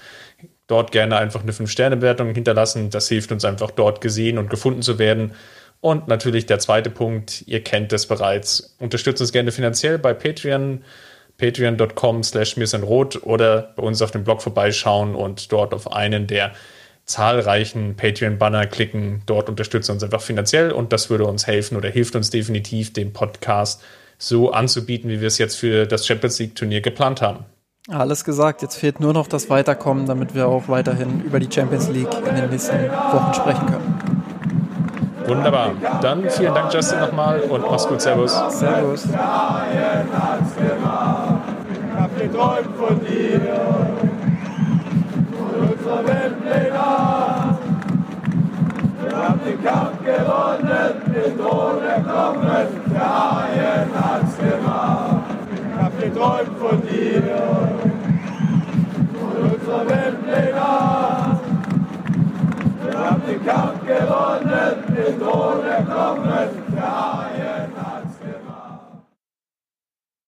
S2: dort gerne einfach eine 5-Sterne-Bewertung hinterlassen. Das hilft uns einfach dort gesehen und gefunden zu werden. Und natürlich der zweite Punkt, ihr kennt es bereits. Unterstützt uns gerne finanziell bei Patreon, patreon.com slash rot oder bei uns auf dem Blog vorbeischauen und dort auf einen der zahlreichen Patreon-Banner klicken. Dort unterstützt uns einfach finanziell und das würde uns helfen oder hilft uns definitiv, den Podcast so anzubieten, wie wir es jetzt für das Champions League-Turnier geplant haben.
S1: Alles gesagt, jetzt fehlt nur noch das Weiterkommen, damit wir auch weiterhin über die Champions League in den nächsten Wochen sprechen können.
S2: Wunderbar. Dann vielen Dank, Justin, nochmal und mach's gut. Servus.
S1: Servus.
S3: Hab geträumt von dir, von unserer Weltpläne. Wir haben den Kampf gewonnen, den Thron erkommen, der Haien hat's gemacht. Ich hab geträumt von dir. den Kampf gewonnen, den Thron erkommen.